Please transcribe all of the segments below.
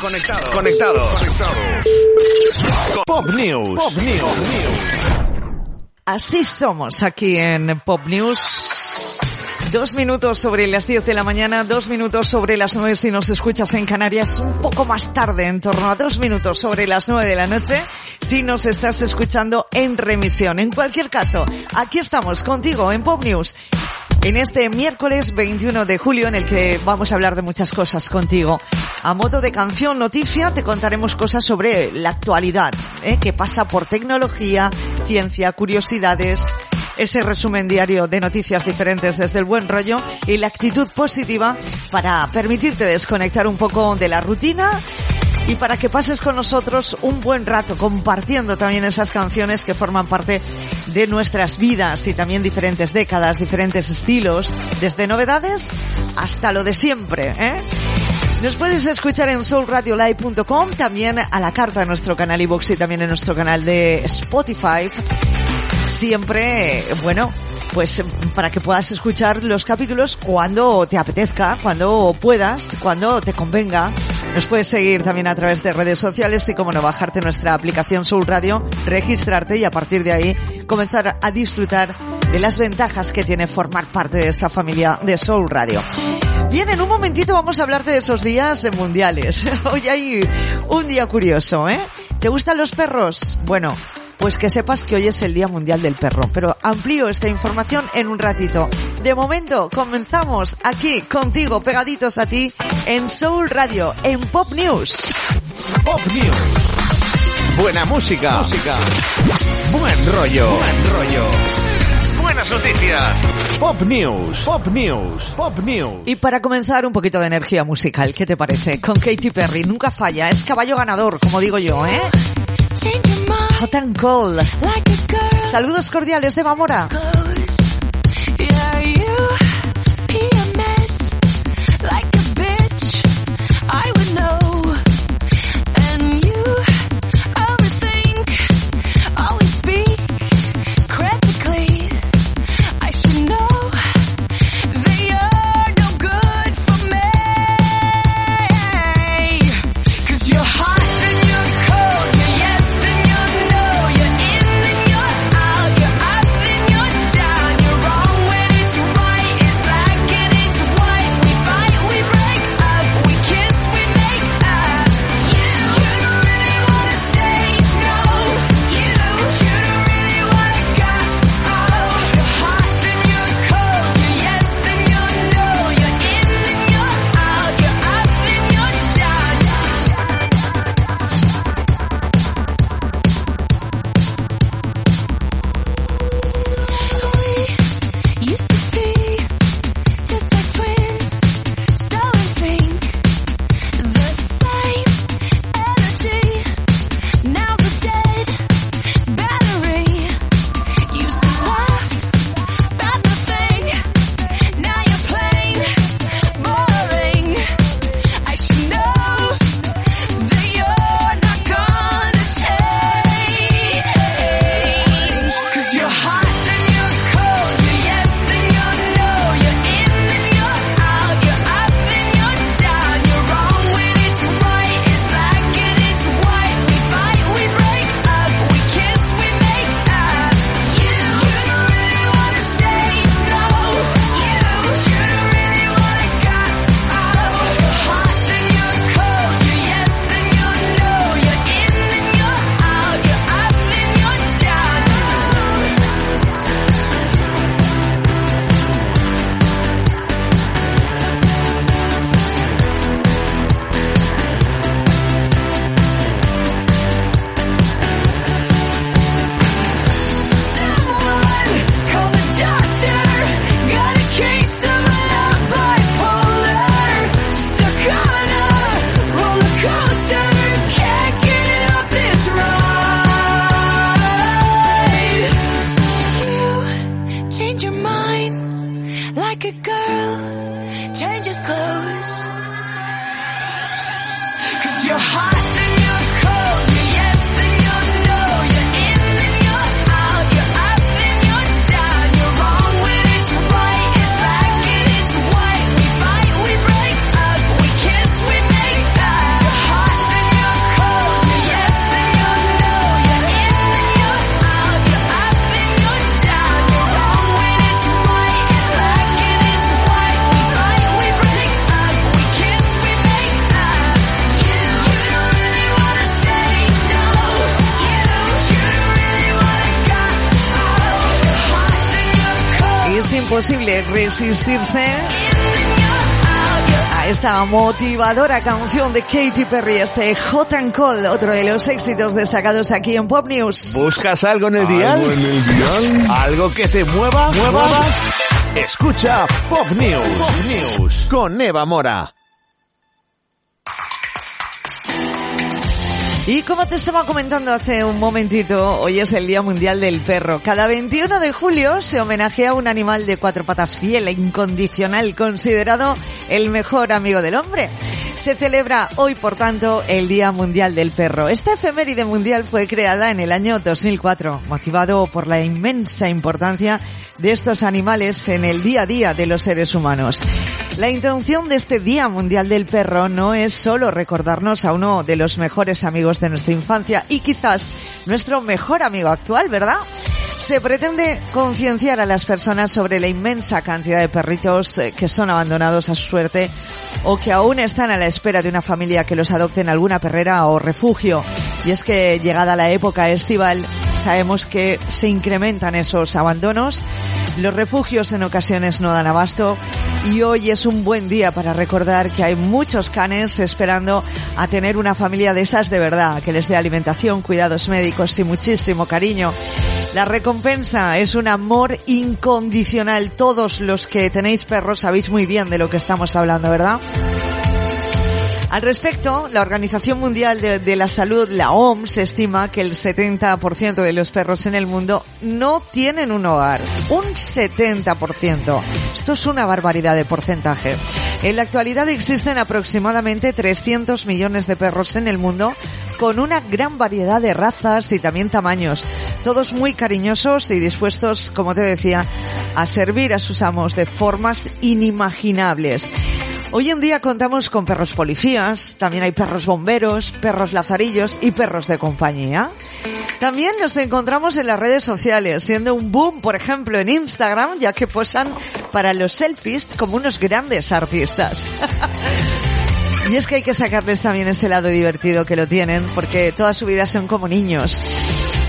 Conectados. Conectados. Conectados. Pop News. Pop News. Así somos aquí en Pop News. Dos minutos sobre las 10 de la mañana, dos minutos sobre las 9 si nos escuchas en Canarias, un poco más tarde, en torno a dos minutos sobre las 9 de la noche, si nos estás escuchando en remisión. En cualquier caso, aquí estamos contigo en Pop News en este miércoles 21 de julio en el que vamos a hablar de muchas cosas contigo. A modo de canción noticia te contaremos cosas sobre la actualidad, ¿eh? que pasa por tecnología, ciencia, curiosidades, ese resumen diario de noticias diferentes desde el buen rollo y la actitud positiva para permitirte desconectar un poco de la rutina y para que pases con nosotros un buen rato compartiendo también esas canciones que forman parte de nuestras vidas y también diferentes décadas, diferentes estilos, desde novedades hasta lo de siempre, ¿eh? Nos puedes escuchar en soulradiolive.com, también a la carta en nuestro canal iVoox y también en nuestro canal de Spotify. Siempre, bueno, pues para que puedas escuchar los capítulos cuando te apetezca, cuando puedas, cuando te convenga. Nos puedes seguir también a través de redes sociales y como no bajarte nuestra aplicación Soul Radio, registrarte y a partir de ahí comenzar a disfrutar de las ventajas que tiene formar parte de esta familia de Soul Radio. Bien, en un momentito vamos a hablar de esos días mundiales. Hoy hay un día curioso, ¿eh? ¿Te gustan los perros? Bueno, pues que sepas que hoy es el Día Mundial del Perro. Pero amplío esta información en un ratito. De momento, comenzamos aquí contigo, pegaditos a ti, en Soul Radio, en Pop News. Pop News. Buena música. Música. Buen rollo. Buen rollo. Buenas noticias. Pop News. Pop News. Pop News. Y para comenzar, un poquito de energía musical. ¿Qué te parece? Con Katy Perry. Nunca falla. Es caballo ganador, como digo yo, ¿eh? Hot and Cold. Saludos cordiales de Mamora. Imposible resistirse a esta motivadora canción de Katy Perry, este Hot and Cold, otro de los éxitos destacados aquí en Pop News. ¿Buscas algo en el dial? ¿Algo en el dial? ¿Algo que te mueva? ¿Mueva? Escucha Pop News, Pop News con Eva Mora. Y como te estaba comentando hace un momentito, hoy es el Día Mundial del Perro. Cada 21 de julio se homenajea a un animal de cuatro patas fiel e incondicional, considerado el mejor amigo del hombre. Se celebra hoy, por tanto, el Día Mundial del Perro. Esta efeméride mundial fue creada en el año 2004, motivado por la inmensa importancia de estos animales en el día a día de los seres humanos. La intención de este Día Mundial del Perro no es solo recordarnos a uno de los mejores amigos de nuestra infancia y quizás nuestro mejor amigo actual, ¿verdad? Se pretende concienciar a las personas sobre la inmensa cantidad de perritos eh, que son abandonados a su suerte o que aún están a la espera de una familia que los adopte en alguna perrera o refugio. Y es que llegada la época estival, sabemos que se incrementan esos abandonos, los refugios en ocasiones no dan abasto y hoy es un buen día para recordar que hay muchos canes esperando a tener una familia de esas de verdad, que les dé alimentación, cuidados médicos y muchísimo cariño. La recompensa es un amor incondicional. Todos los que tenéis perros sabéis muy bien de lo que estamos hablando, ¿verdad? Al respecto, la Organización Mundial de, la Salud, la OMS, estima que el 70% de los perros en el mundo no tienen un hogar. Un 70%. Esto es una barbaridad de porcentaje. En la actualidad existen aproximadamente 300 millones de perros en el mundo con una gran variedad de razas y también tamaños, todos muy cariñosos y dispuestos, como te decía, a servir a sus amos de formas inimaginables. Hoy en día contamos con perros policías, también hay perros bomberos, perros lazarillos y perros de compañía. También los encontramos en las redes sociales, siendo un boom, por ejemplo, en Instagram, ya que posan para los selfies como unos grandes artistas. Y es que hay que sacarles también ese lado divertido que lo tienen, porque toda su vida son como niños.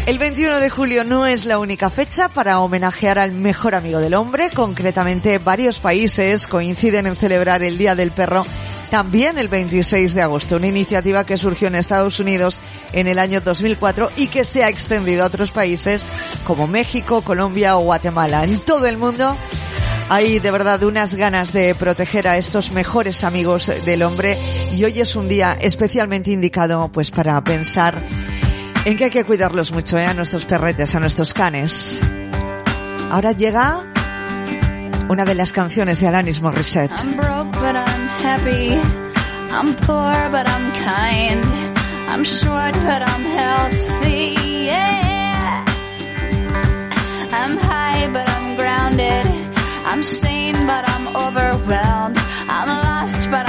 El 21 de julio no es la única fecha para homenajear al mejor amigo del hombre. Concretamente, varios países coinciden en celebrar el Día del Perro también el 26 de agosto, una iniciativa que surgió en Estados Unidos en el año 2004 y que se ha extendido a otros países como México, Colombia o Guatemala. En todo el mundo hay de verdad unas ganas de proteger a estos mejores amigos del hombre y hoy es un día especialmente indicado pues para pensar en que hay que cuidarlos mucho, ¿eh? a nuestros perretes, a nuestros canes. Ahora llega una de las canciones de Alanis Morissette. I'm sane, but I'm overwhelmed. I'm lost, but I'm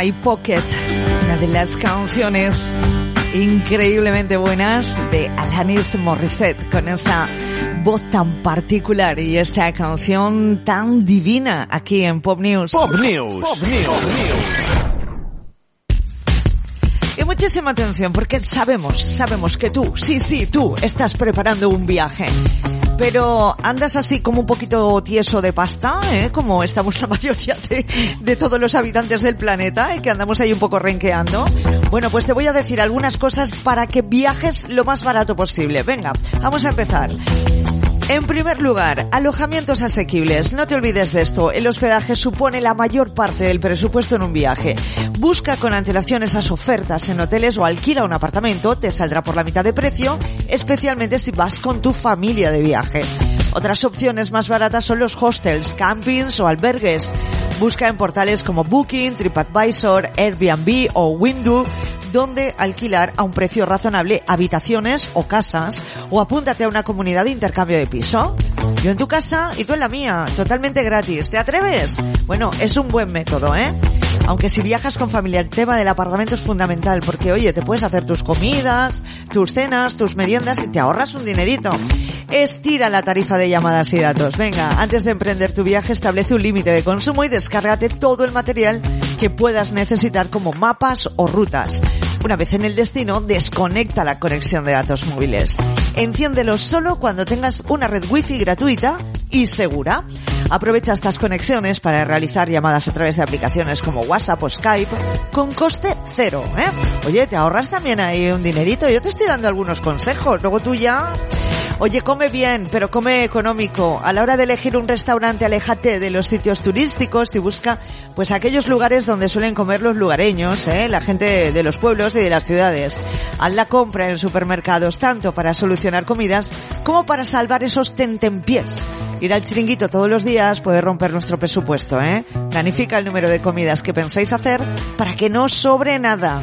My Pocket, una de las canciones increíblemente buenas de Alanis Morissette, con esa voz tan particular y esta canción tan divina aquí en Pop News. Pop News. Pop News. Y muchísima atención porque sabemos, sabemos que tú, sí, sí, tú estás preparando un viaje pero andas así como un poquito tieso de pasta, ¿eh? como estamos la mayoría de, todos los habitantes del planeta, ¿eh? que andamos ahí un poco renqueando. Bueno, pues te voy a decir algunas cosas para que viajes lo más barato posible. Venga, vamos a empezar. En primer lugar, alojamientos asequibles. No te olvides de esto. El hospedaje supone la mayor parte del presupuesto en un viaje. Busca con antelación esas ofertas en hoteles o alquila un apartamento. Te saldrá por la mitad de precio, especialmente si vas con tu familia de viaje. Otras opciones más baratas son los hostels, campings o albergues. Busca en portales como Booking, TripAdvisor, Airbnb o Window donde alquilar a un precio razonable habitaciones o casas o apúntate a una comunidad de intercambio de piso. Yo en tu casa y tú en la mía, totalmente gratis. ¿Te atreves? Bueno, es un buen método, ¿eh? Aunque si viajas con familia, el tema del apartamento es fundamental porque, oye, te puedes hacer tus comidas, tus cenas, tus meriendas y te ahorras un dinerito. Estira la tarifa de llamadas y datos. Venga, antes de emprender tu viaje, establece un límite de consumo y descárgate todo el material que puedas necesitar como mapas o rutas. Una vez en el destino, desconecta la conexión de datos móviles. Enciéndelo solo cuando tengas una red wifi gratuita y segura. Aprovecha estas conexiones para realizar llamadas a través de aplicaciones como WhatsApp o Skype con coste cero. ¿eh? Oye, te ahorras también ahí un dinerito. Yo te estoy dando algunos consejos. Luego tú ya Oye, come bien, pero come económico. A la hora de elegir un restaurante, aléjate de los sitios turísticos y busca, pues, aquellos lugares donde suelen comer los lugareños, ¿eh? la gente de los pueblos y de las ciudades. Haz la compra en supermercados tanto para solucionar comidas como para salvar esos tentempiés Ir al chiringuito todos los días puede romper nuestro presupuesto, ¿eh? Planifica el número de comidas que pensáis hacer para que no sobre nada.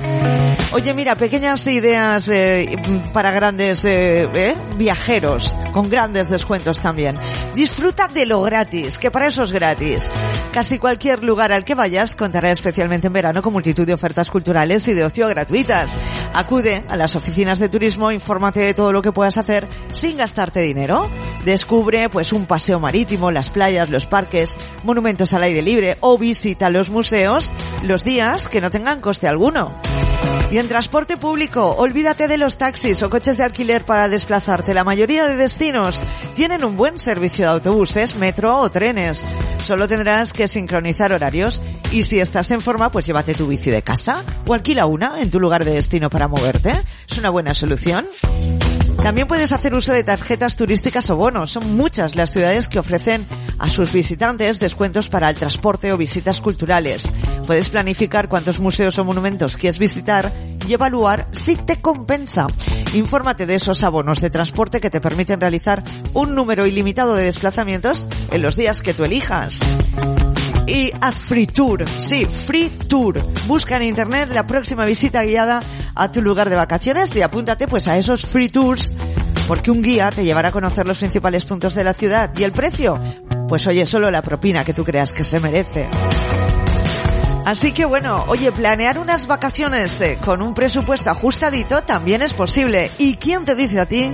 Oye, mira, pequeñas ideas eh, para grandes eh, eh, viajeros, con grandes descuentos también. Disfruta de lo gratis, que para eso es gratis. Casi cualquier lugar al que vayas contará especialmente en verano con multitud de ofertas culturales y de ocio gratuitas. Acude a las oficinas de turismo, infórmate de todo lo que puedas hacer sin gastarte dinero. Descubre pues un paseo marítimo, las playas, los parques, monumentos al aire libre o visita los museos los días que no tengan coste alguno. Y en transporte público, olvídate de los taxis o coches de alquiler para desplazarte. La mayoría de destinos tienen un buen servicio de autobuses, metro o trenes. Solo tendrás que sincronizar horarios y si estás en forma, pues llévate tu bici de casa o alquila una en tu lugar de destino para moverte. Es una buena solución. También puedes hacer uso de tarjetas turísticas o bonos. Son muchas las ciudades que ofrecen a sus visitantes descuentos para el transporte o visitas culturales. Puedes planificar cuántos museos o monumentos quieres visitar y evaluar si te compensa. Infórmate de esos abonos de transporte que te permiten realizar un número ilimitado de desplazamientos en los días que tú elijas y haz Free Tour. Sí, Free Tour. Busca en internet la próxima visita guiada a tu lugar de vacaciones y apúntate pues a esos Free Tours porque un guía te llevará a conocer los principales puntos de la ciudad y el precio. Pues oye, solo la propina que tú creas que se merece. Así que bueno, oye, planear unas vacaciones eh, con un presupuesto ajustadito también es posible. ¿Y quién te dice a ti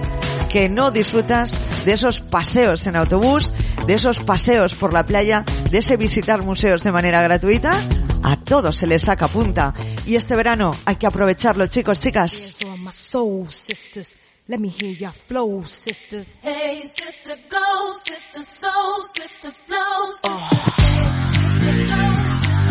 que no disfrutas de esos paseos en autobús, de esos paseos por la playa, de ese visitar museos de manera gratuita? A todo se le saca punta. Y este verano hay que aprovecharlo, chicos, chicas. Let me hear your flow, sisters. Hey, sister, go, sister, soul, sister, flow. Sister, go,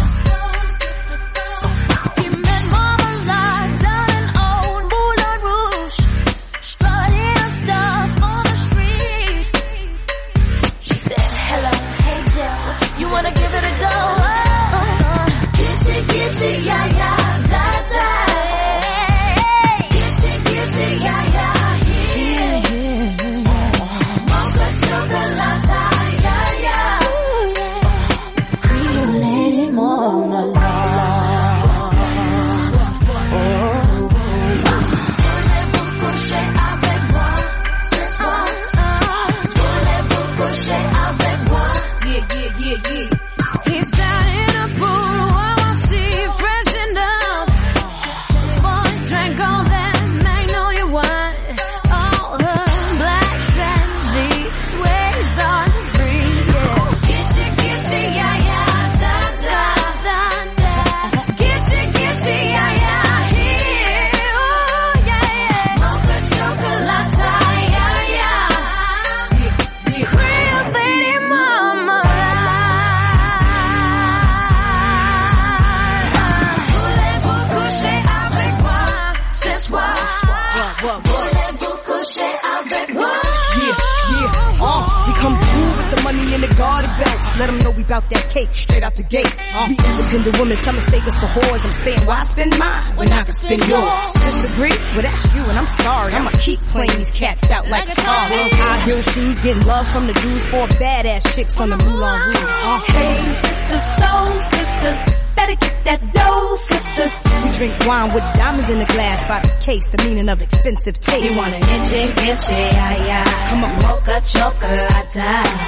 Let them know we bout that cake straight out the gate. Uh, we independent women, some mistake us for whores. I'm saying, why spend mine when I can spend yours? Disagree? Well, that's you, and I'm sorry. I'ma keep playing these cats out like a car. High heel shoes, getting love from the Jews, four badass chicks from the Moulin Rouge. Uh, Hey, sisters, soul sisters, better get that dough, sisters. we drink wine with diamonds in the glass by the case, the meaning of expensive taste. You wanna itchy, itchy, yeah, yeah. Come on. Mocha chocolate.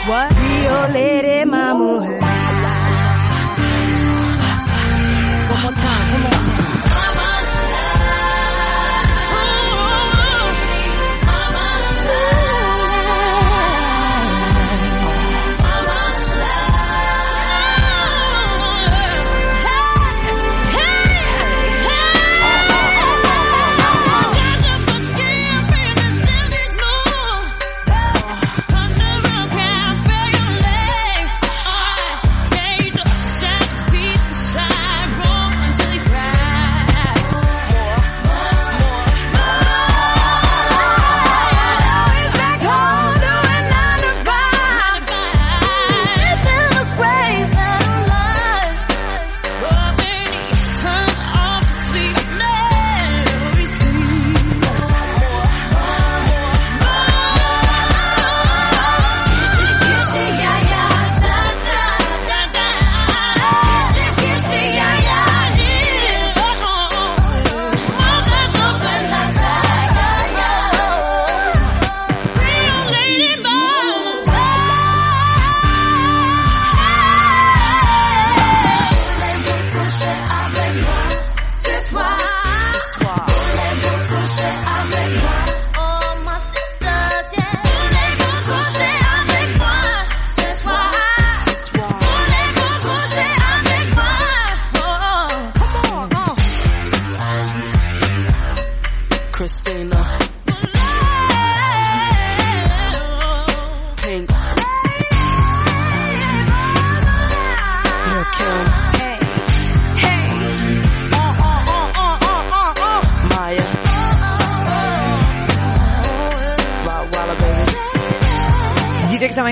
What? Rio Lady Mama.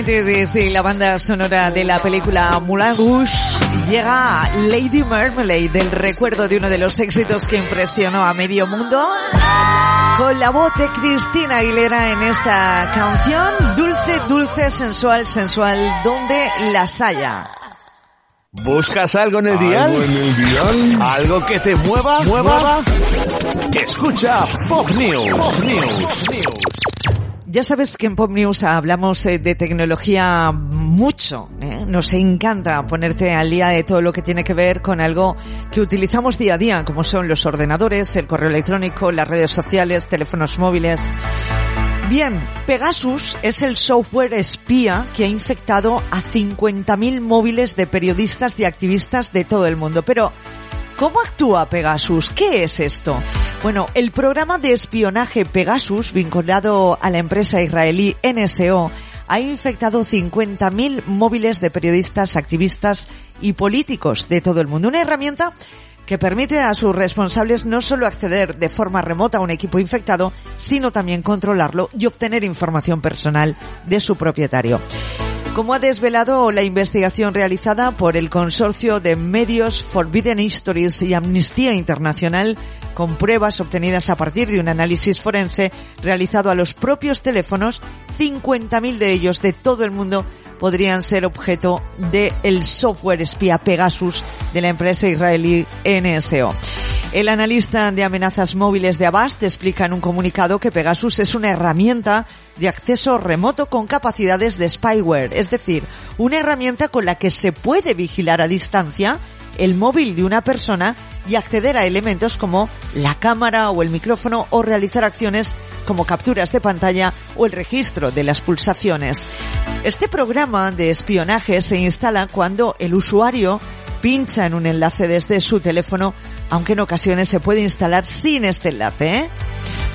Directamente desde la banda sonora de la película Moulin Rouge llega Lady Marmalade, del recuerdo de uno de los éxitos que impresionó a medio mundo, con la voz de Cristina Aguilera en esta canción, dulce, dulce, sensual, sensual, donde las haya. ¿Buscas algo en el dial? ¿Algo en el dial? ¿Algo que te mueva? ¿Mueva? Escucha Pop News. Pop News. Ya sabes que en Pop News hablamos eh, de tecnología mucho. ¿eh? Nos encanta ponerte al día de todo lo que tiene que ver con algo que utilizamos día a día, como son los ordenadores, el correo electrónico, las redes sociales, teléfonos móviles. Bien, Pegasus es el software espía que ha infectado a 50.000 móviles de periodistas y activistas de todo el mundo. Pero, ¿Cómo actúa Pegasus? ¿Qué es esto? Bueno, el programa de espionaje Pegasus, vinculado a la empresa israelí NSO, ha infectado 50.000 móviles de periodistas, activistas y políticos de todo el mundo. Una herramienta que permite a sus responsables no solo acceder de forma remota a un equipo infectado, sino también controlarlo y obtener información personal de su propietario. Como ha desvelado la investigación realizada por el consorcio de medios Forbidden Histories y Amnistía Internacional, con pruebas obtenidas a partir de un análisis forense realizado a los propios teléfonos, 50.000 de ellos de todo el mundo podrían ser objeto del el software espía Pegasus de la empresa israelí NSO. El analista de amenazas móviles de Avast explica en un comunicado que Pegasus es una herramienta de acceso remoto con capacidades de spyware, es decir, una herramienta con la que se puede vigilar a distancia el móvil de una persona y acceder a elementos como la cámara o el micrófono o realizar acciones como capturas de pantalla o el registro de las pulsaciones. Este programa de espionaje se instala cuando el usuario pincha en un enlace desde su teléfono, aunque en ocasiones se puede instalar sin este enlace. ¿eh?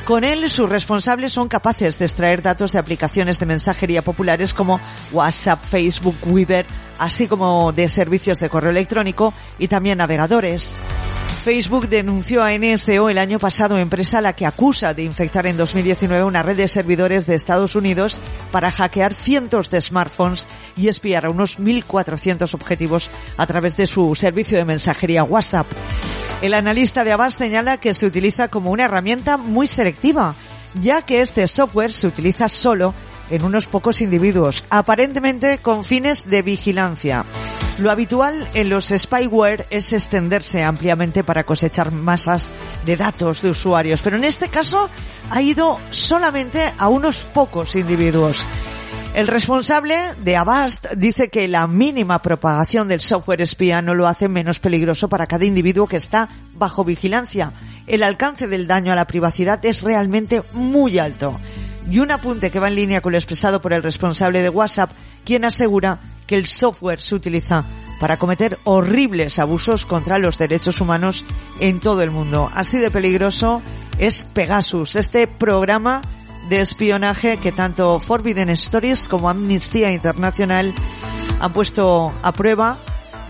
Con él, sus responsables son capaces de extraer datos de aplicaciones de mensajería populares como WhatsApp, Facebook, Weber, así como de servicios de correo electrónico y también navegadores. Facebook denunció a NSO el año pasado, empresa a la que acusa de infectar en 2019 una red de servidores de Estados Unidos para hackear cientos de smartphones y espiar a unos 1.400 objetivos a través de su servicio de mensajería WhatsApp. El analista de Avast señala que se utiliza como una herramienta muy selectiva, ya que este software se utiliza solo en unos pocos individuos, aparentemente con fines de vigilancia. Lo habitual en los spyware es extenderse ampliamente para cosechar masas de datos de usuarios, pero en este caso ha ido solamente a unos pocos individuos. El responsable de Avast dice que la mínima propagación del software espía no lo hace menos peligroso para cada individuo que está bajo vigilancia. El alcance del daño a la privacidad es realmente muy alto. Y un apunte que va en línea con lo expresado por el responsable de WhatsApp, quien asegura que el software se utiliza para cometer horribles abusos contra los derechos humanos en todo el mundo. Así de peligroso es Pegasus, este programa de espionaje que tanto Forbidden Stories como Amnistía Internacional han puesto a prueba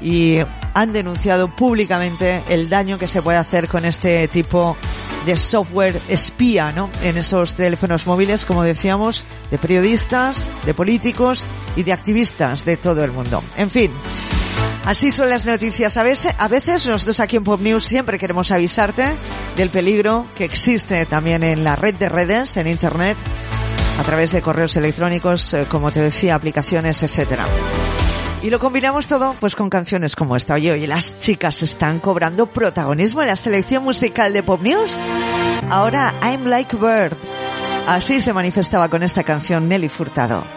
y han denunciado públicamente el daño que se puede hacer con este tipo de software espía, ¿no? En esos teléfonos móviles, como decíamos, de periodistas, de políticos y de activistas de todo el mundo. En fin, Así son las noticias. A veces, a veces nosotros aquí en Pop News siempre queremos avisarte del peligro que existe también en la red de redes, en Internet, a través de correos electrónicos, eh, como te decía, aplicaciones, etcétera. Y lo combinamos todo pues con canciones como esta. Oye, oye, las chicas están cobrando protagonismo en la selección musical de Pop News. Ahora I'm Like Bird. Así se manifestaba con esta canción Nelly Furtado.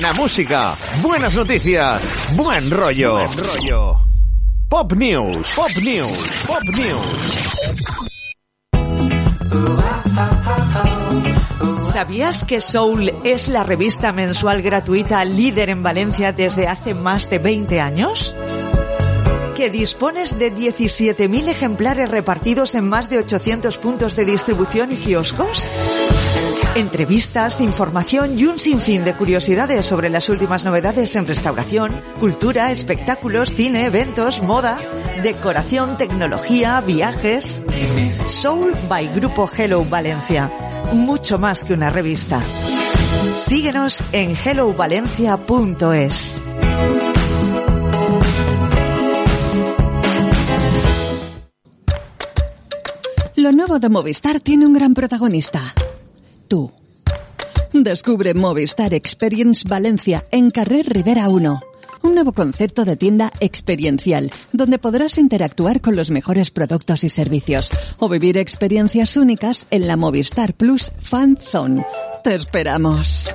Buena música. Buenas noticias. Buen rollo. Buen rollo. Pop News. Pop News. Pop News. ¿Sabías que Soul es la revista mensual gratuita líder en Valencia desde hace más de 20 años? ¿Que dispones de 17.000 ejemplares repartidos en más de 800 puntos de distribución y kioscos? Entrevistas, información y un sinfín de curiosidades sobre las últimas novedades en restauración, cultura, espectáculos, cine, eventos, moda, decoración, tecnología, viajes. Soul by Grupo Hello Valencia. Mucho más que una revista. Síguenos en hellovalencia.es. Lo nuevo de Movistar tiene un gran protagonista. Descubre Movistar Experience Valencia en Carrer Rivera 1. Un nuevo concepto de tienda experiencial, donde podrás interactuar con los mejores productos y servicios o vivir experiencias únicas en la Movistar Plus Fan Zone. Te esperamos.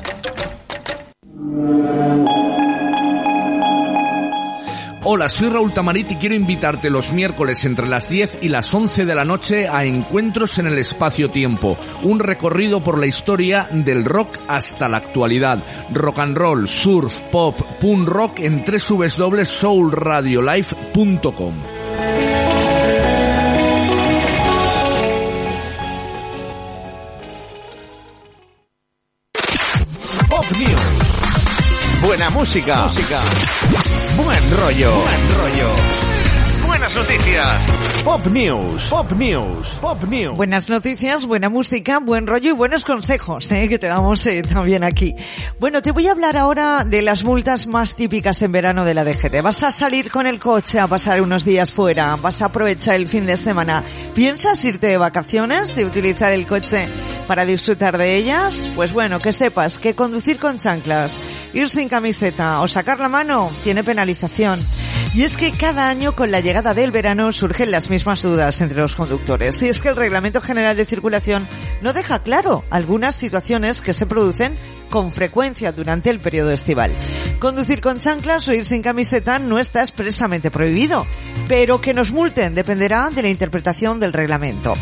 Hola, soy Raúl Tamarit y quiero invitarte los miércoles entre las 10 y las 11 de la noche a Encuentros en el Espacio-Tiempo, un recorrido por la historia del rock hasta la actualidad. Rock and roll, surf, pop, punk rock en www.soulradiolife.com. Pop News. Buena música. música. Buen rollo. Buen rollo. Buenas noticias. Pop News. Pop News. Pop News. Buenas noticias, buena música, buen rollo y buenos consejos ¿eh? que te damos eh, también aquí. Bueno, te voy a hablar ahora de las multas más típicas en verano de la DGT. Vas a salir con el coche a pasar unos días fuera, vas a aprovechar el fin de semana. ¿Piensas irte de vacaciones y utilizar el coche para disfrutar de ellas? Pues bueno, que sepas que conducir con chanclas, ir sin camiseta o sacar la mano tiene penalización. Y es que cada año con la llegada del verano surgen las mismas dudas entre los conductores. Y es que el Reglamento General de Circulación no deja claro algunas situaciones que se producen con frecuencia durante el periodo estival. Conducir con chanclas o ir sin camiseta no está expresamente prohibido, pero que nos multen dependerá de la interpretación del reglamento.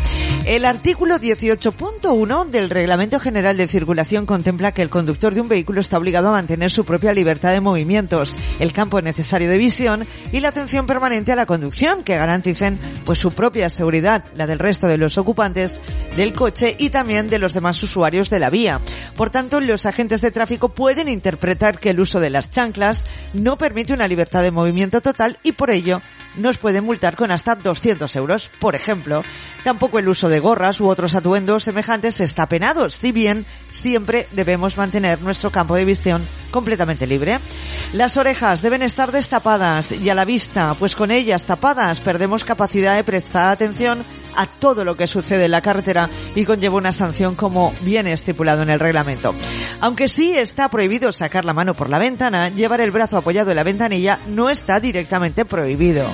El artículo 18.1 del Reglamento General de Circulación contempla que el conductor de un vehículo está obligado a mantener su propia libertad de movimientos, el campo necesario de visión y la atención permanente a la conducción que garanticen pues su propia seguridad, la del resto de los ocupantes del coche y también de los demás usuarios de la vía. Por tanto, los agentes de tráfico pueden interpretar que el uso de las chanclas no permite una libertad de movimiento total y por ello nos pueden multar con hasta 200 euros. Por ejemplo, tampoco el uso de gorras u otros atuendos semejantes está penado, si bien siempre debemos mantener nuestro campo de visión completamente libre. Las orejas deben estar destapadas y a la vista, pues con ellas tapadas perdemos capacidad de prestar atención a todo lo que sucede en la carretera y conlleva una sanción como viene estipulado en el reglamento. Aunque sí está prohibido sacar la mano por la ventana, llevar el brazo apoyado en la ventanilla no está directamente prohibido.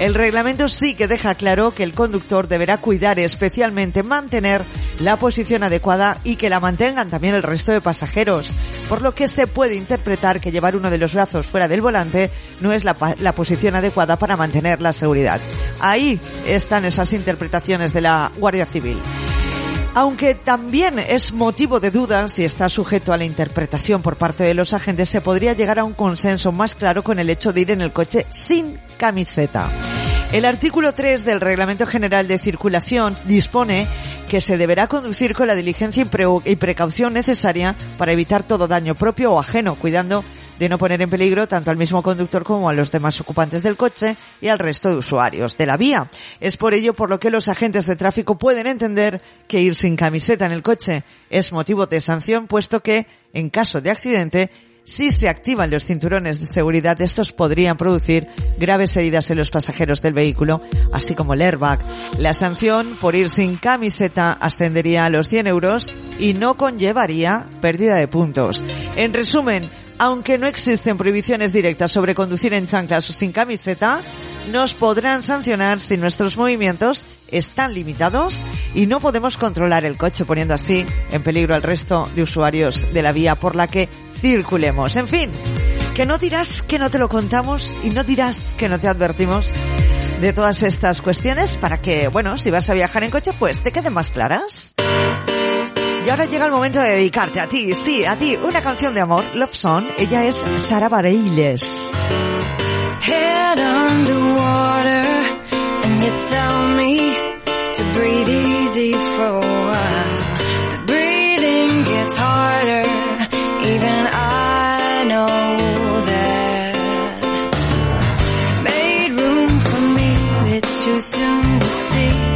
El reglamento sí que deja claro que el conductor deberá cuidar especialmente mantener la posición adecuada y que la mantengan también el resto de pasajeros, por lo que se puede interpretar que llevar uno de los brazos fuera del volante no es la, posición adecuada para mantener la seguridad. Ahí están esas interpretaciones de la Guardia Civil. Aunque también es motivo de dudas si está sujeto a la interpretación por parte de los agentes, se podría llegar a un consenso más claro con el hecho de ir en el coche sin camiseta. El artículo 3 del Reglamento General de Circulación dispone que se deberá conducir con la diligencia y, pre y precaución necesaria para evitar todo daño propio o ajeno, cuidando de no poner en peligro tanto al mismo conductor como a los demás ocupantes del coche y al resto de usuarios de la vía. Es por ello por lo que los agentes de tráfico pueden entender que ir sin camiseta en el coche es motivo de sanción, puesto que, en caso de accidente, si se activan los cinturones de seguridad, estos podrían producir graves heridas en los pasajeros del vehículo, así como el airbag. La sanción por ir sin camiseta ascendería a los 100 euros y no conllevaría pérdida de puntos. En resumen, aunque no existen prohibiciones directas sobre conducir en chanclas o sin camiseta, nos podrán sancionar si nuestros movimientos están limitados y no podemos controlar el coche poniendo así en peligro al resto de usuarios de la vía por la que circulemos. En fin, que no dirás que no te lo contamos y no dirás que no te advertimos de todas estas cuestiones para que, bueno, si vas a viajar en coche, pues te queden más claras. Y ahora llega el momento de dedicarte a ti, sí, a ti, una canción de amor, Love Song. Ella es Sara Bareiles. Head underwater, and you tell me to breathe easy for a breathing gets harder, even I know that. Made room for me, it's too soon to see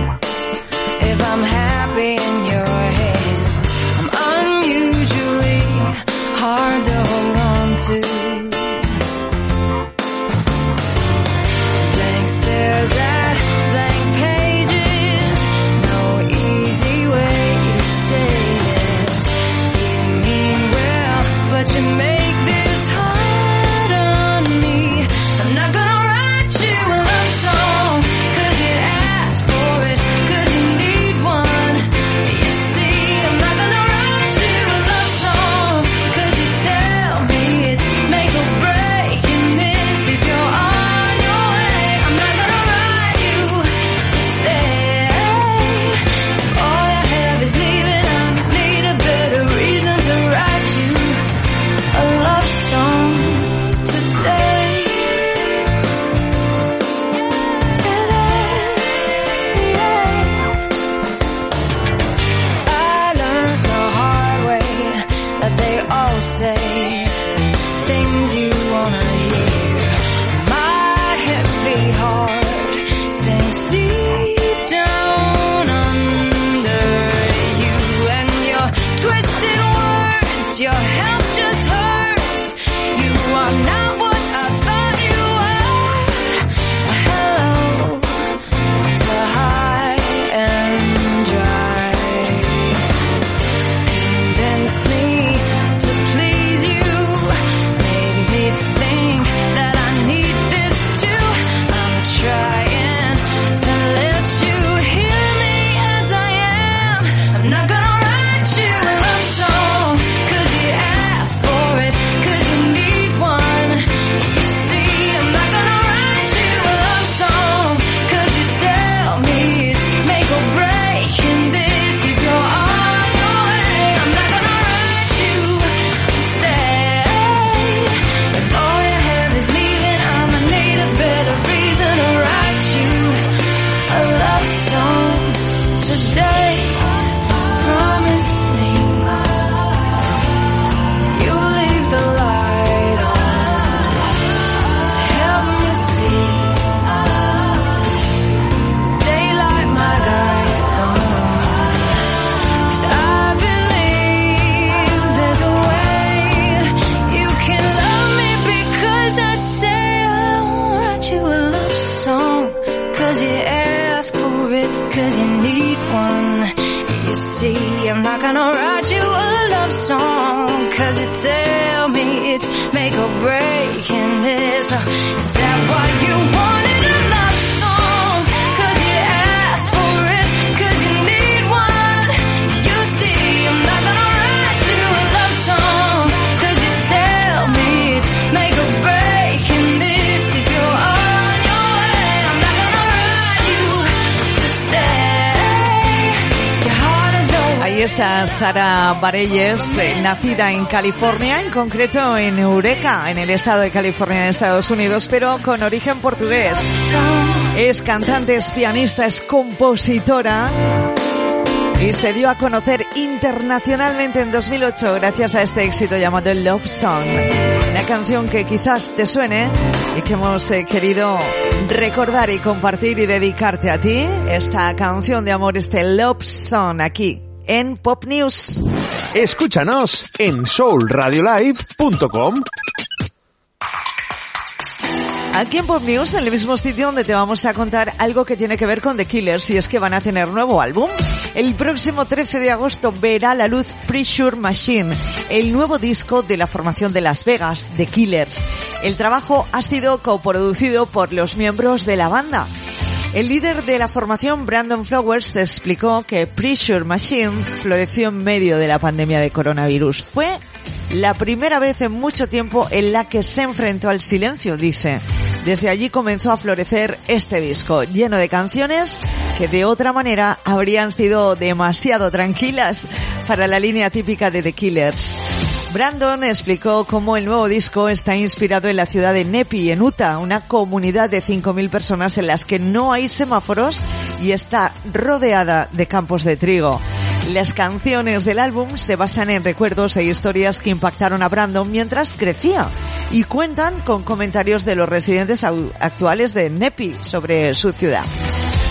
Sara Barelles, eh, nacida en California, en concreto en Eureka, en el estado de California, en Estados Unidos, pero con origen portugués. Es cantante, es pianista, es compositora y se dio a conocer internacionalmente en 2008 gracias a este éxito llamado Love Song. Una canción que quizás te suene y que hemos eh, querido recordar y compartir y dedicarte a ti. Esta canción de amor, este Love Song aquí en Pop News. Escúchanos en soulradiolive.com. Aquí en Pop News, en el mismo sitio donde te vamos a contar algo que tiene que ver con The Killers y es que van a tener nuevo álbum. El próximo 13 de agosto verá la luz Pressure Machine, el nuevo disco de la formación de Las Vegas, The Killers. El trabajo ha sido coproducido por los miembros de la banda. El líder de la formación, Brandon Flowers, explicó que Pressure Machine floreció en medio de la pandemia de coronavirus. Fue la primera vez en mucho tiempo en la que se enfrentó al silencio, dice. Desde allí comenzó a florecer este disco, lleno de canciones que de otra manera habrían sido demasiado tranquilas para la línea típica de The Killers. Brandon explicó cómo el nuevo disco está inspirado en la ciudad de Nepi, en Utah, una comunidad de 5.000 personas en las que no hay semáforos y está rodeada de campos de trigo. Las canciones del álbum se basan en recuerdos e historias que impactaron a Brandon mientras crecía y cuentan con comentarios de los residentes actuales de Nepi sobre su ciudad.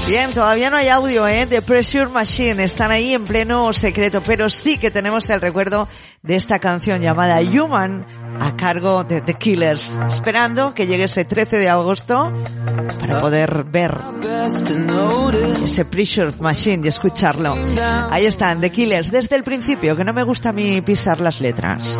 Bien, todavía no hay audio, ¿eh? De Pressure Machine. Están ahí en pleno secreto, pero sí que tenemos el recuerdo de esta canción llamada Human a cargo de The Killers. Esperando que llegue ese 13 de agosto para poder ver ese Pressure Machine y escucharlo. Ahí están, The Killers, desde el principio, que no me gusta a mí pisar las letras.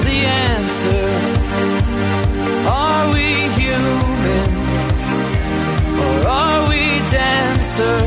The answer. Are we human? Or are we dancer?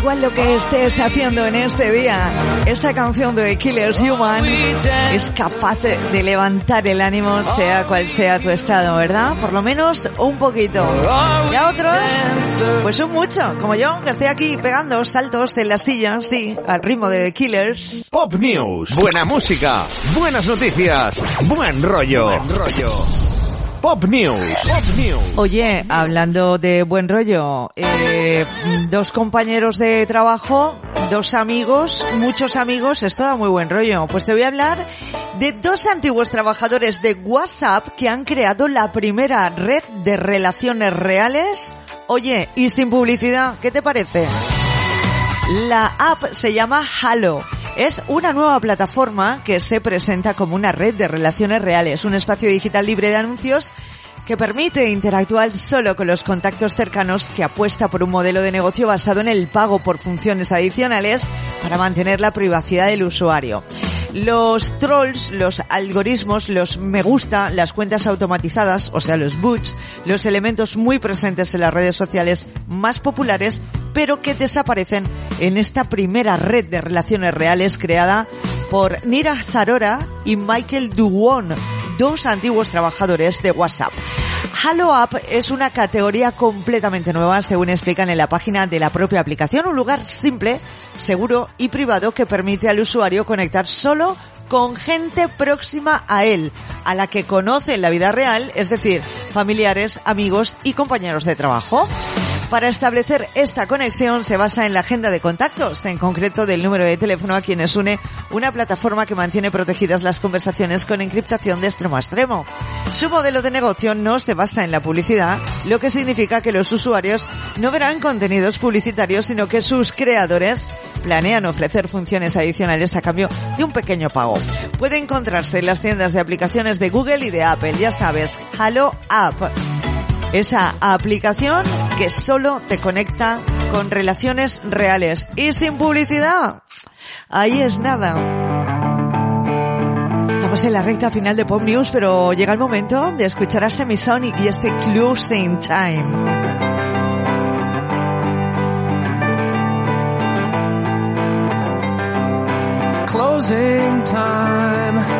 Igual lo que estés haciendo en este día, esta canción de Killers Human es capaz de levantar el ánimo, sea cual sea tu estado, ¿verdad? Por lo menos un poquito. Y a otros, pues un mucho, como yo, que estoy aquí pegando saltos en las sillas, sí, al ritmo de The Killers. Pop News. Buena música. Buenas noticias. Buen rollo. Buen rollo. Pop News. Pop News. Oye, hablando de buen rollo, eh, dos compañeros de trabajo, dos amigos, muchos amigos, esto da muy buen rollo. Pues te voy a hablar de dos antiguos trabajadores de WhatsApp que han creado la primera red de relaciones reales. Oye, y sin publicidad, ¿qué te parece? La app se llama Halo. Es una nueva plataforma que se presenta como una red de relaciones reales, un espacio digital libre de anuncios que permite interactuar solo con los contactos cercanos que apuesta por un modelo de negocio basado en el pago por funciones adicionales para mantener la privacidad del usuario. Los trolls, los algoritmos, los me gusta, las cuentas automatizadas, o sea, los bots, los elementos muy presentes en las redes sociales más populares, pero que desaparecen en esta primera red de relaciones reales creada por Nira Zarora y Michael Duwon, dos antiguos trabajadores de WhatsApp. Halo App es una categoría completamente nueva, según explican en la página de la propia aplicación, un lugar simple, seguro y privado que permite al usuario conectar solo con gente próxima a él, a la que conoce en la vida real, es decir, familiares, amigos y compañeros de trabajo. Para establecer esta conexión se basa en la agenda de contactos, en concreto del número de teléfono a quienes une una plataforma que mantiene protegidas las conversaciones con encriptación de extremo a extremo. Su modelo de negocio no se basa en la publicidad, lo que significa que los usuarios no verán contenidos publicitarios, sino que sus creadores planean ofrecer funciones adicionales a cambio de un pequeño pago. Puede encontrarse en las tiendas de aplicaciones de Google y de Apple, ya sabes, Halo App esa aplicación que solo te conecta con relaciones reales y sin publicidad. Ahí es nada. Estamos en la recta final de Pop News, pero llega el momento de escuchar a Semisonic y este Closing Time. Closing time.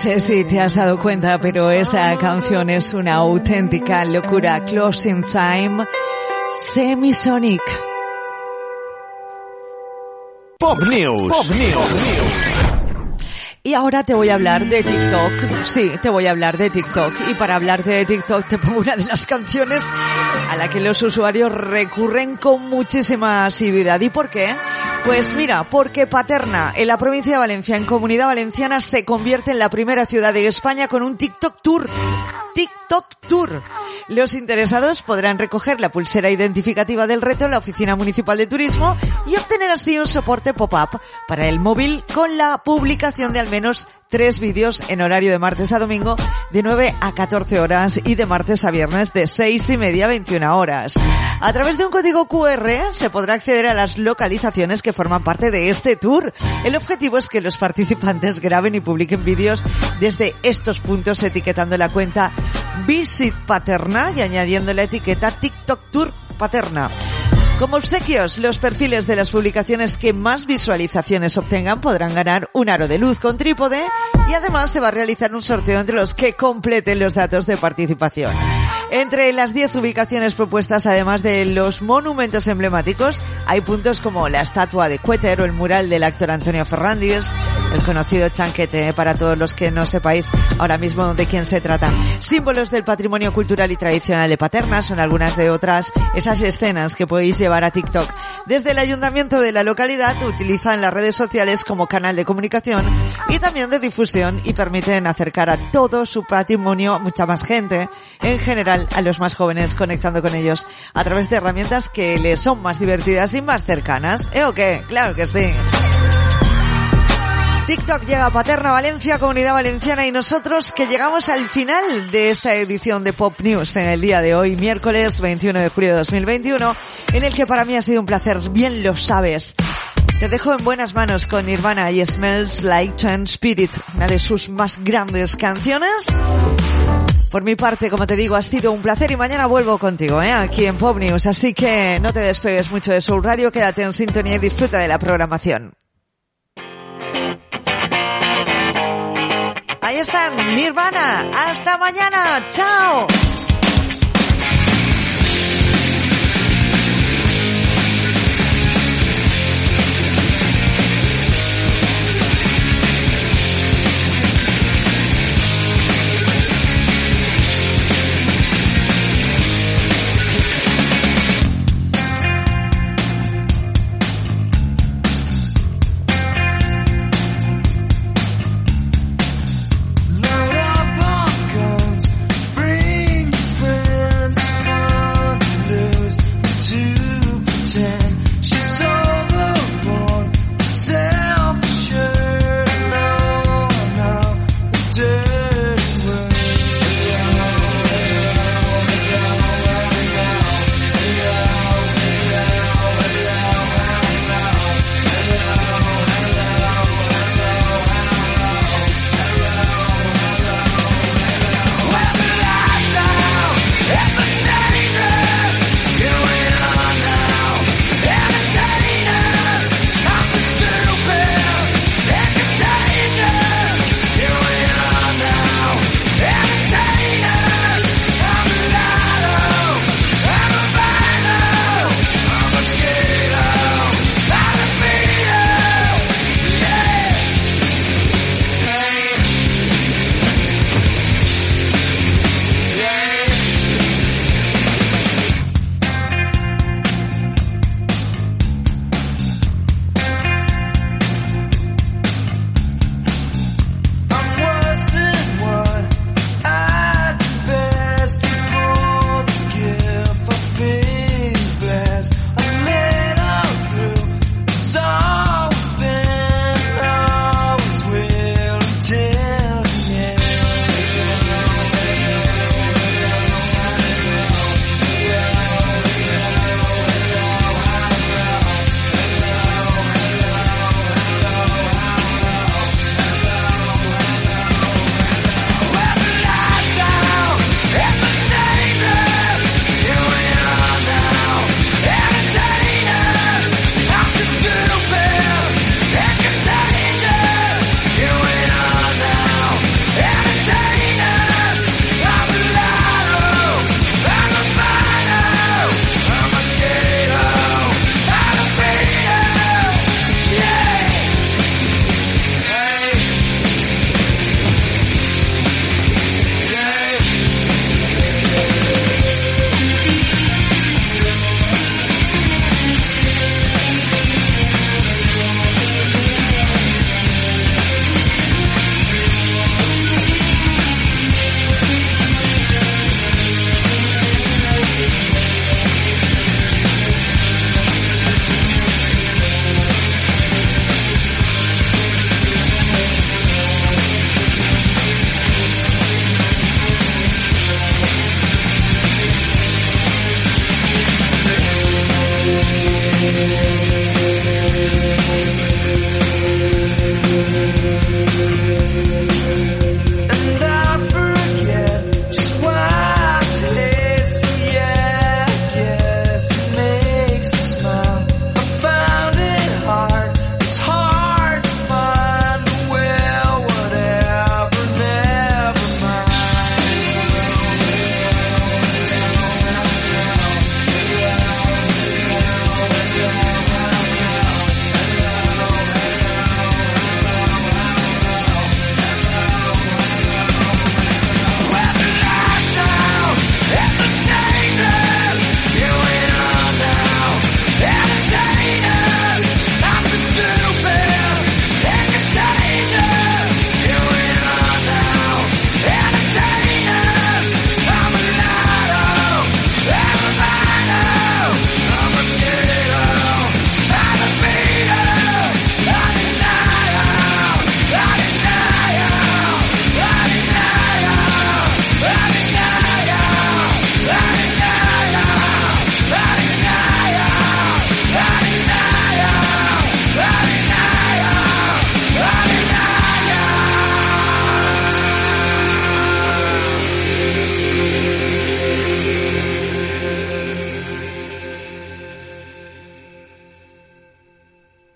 Sé si te has dado cuenta, pero esta canción es una auténtica locura. Closing Time, Semisonic. Pop News. Pop News. Y ahora te voy a hablar de TikTok. Sí, te voy a hablar de TikTok. Y para hablarte de TikTok te pongo una de las canciones a la que los usuarios recurren con muchísima asiduidad. ¿Y por qué? Pues mira, porque Paterna, en la provincia de Valencia, en Comunidad Valenciana, se convierte en la primera ciudad de España con un TikTok Tour. TikTok Tour. Los interesados podrán recoger la pulsera identificativa del reto en la Oficina Municipal de Turismo y obtener así un soporte pop-up para el móvil con la publicación de al menos tres vídeos en horario de martes a domingo de 9 a 14 horas y de martes a viernes de 6 y media a 21 horas. A través de un código QR se podrá acceder a las localizaciones que forman parte de este tour. El objetivo es que los participantes graben y publiquen vídeos desde estos puntos etiquetando la cuenta Visit Paterna y añadiendo la etiqueta TikTok Tour Paterna. Como obsequios, los perfiles de las publicaciones que más visualizaciones obtengan podrán ganar un aro de luz con trípode y además se va a realizar un sorteo entre los que completen los datos de participación. Entre las 10 ubicaciones propuestas, además de los monumentos emblemáticos, hay puntos como la estatua de Cuéter o el mural del actor Antonio Fernández, el conocido chanquete para todos los que no sepáis ahora mismo de quién se trata. Símbolos del patrimonio cultural y tradicional de Paterna son algunas de otras esas escenas que podéis llevar a TikTok. Desde el ayuntamiento de la localidad utilizan las redes sociales como canal de comunicación y también de difusión y permiten acercar a todo su patrimonio mucha más gente, en general a los más jóvenes conectando con ellos a través de herramientas que les son más divertidas y más cercanas. ¿Eh o qué? Claro que sí. TikTok llega a Paterna, Valencia, Comunidad Valenciana y nosotros que llegamos al final de esta edición de Pop News en el día de hoy, miércoles 21 de julio de 2021, en el que para mí ha sido un placer, bien lo sabes. Te dejo en buenas manos con Nirvana y Smells Like Teen Spirit, una de sus más grandes canciones. Por mi parte, como te digo, ha sido un placer y mañana vuelvo contigo, ¿eh? aquí en Pop News. Así que no te despegues mucho de Soul Radio, quédate en sintonía y disfruta de la programación. Ahí están, Nirvana. Hasta mañana. Chao.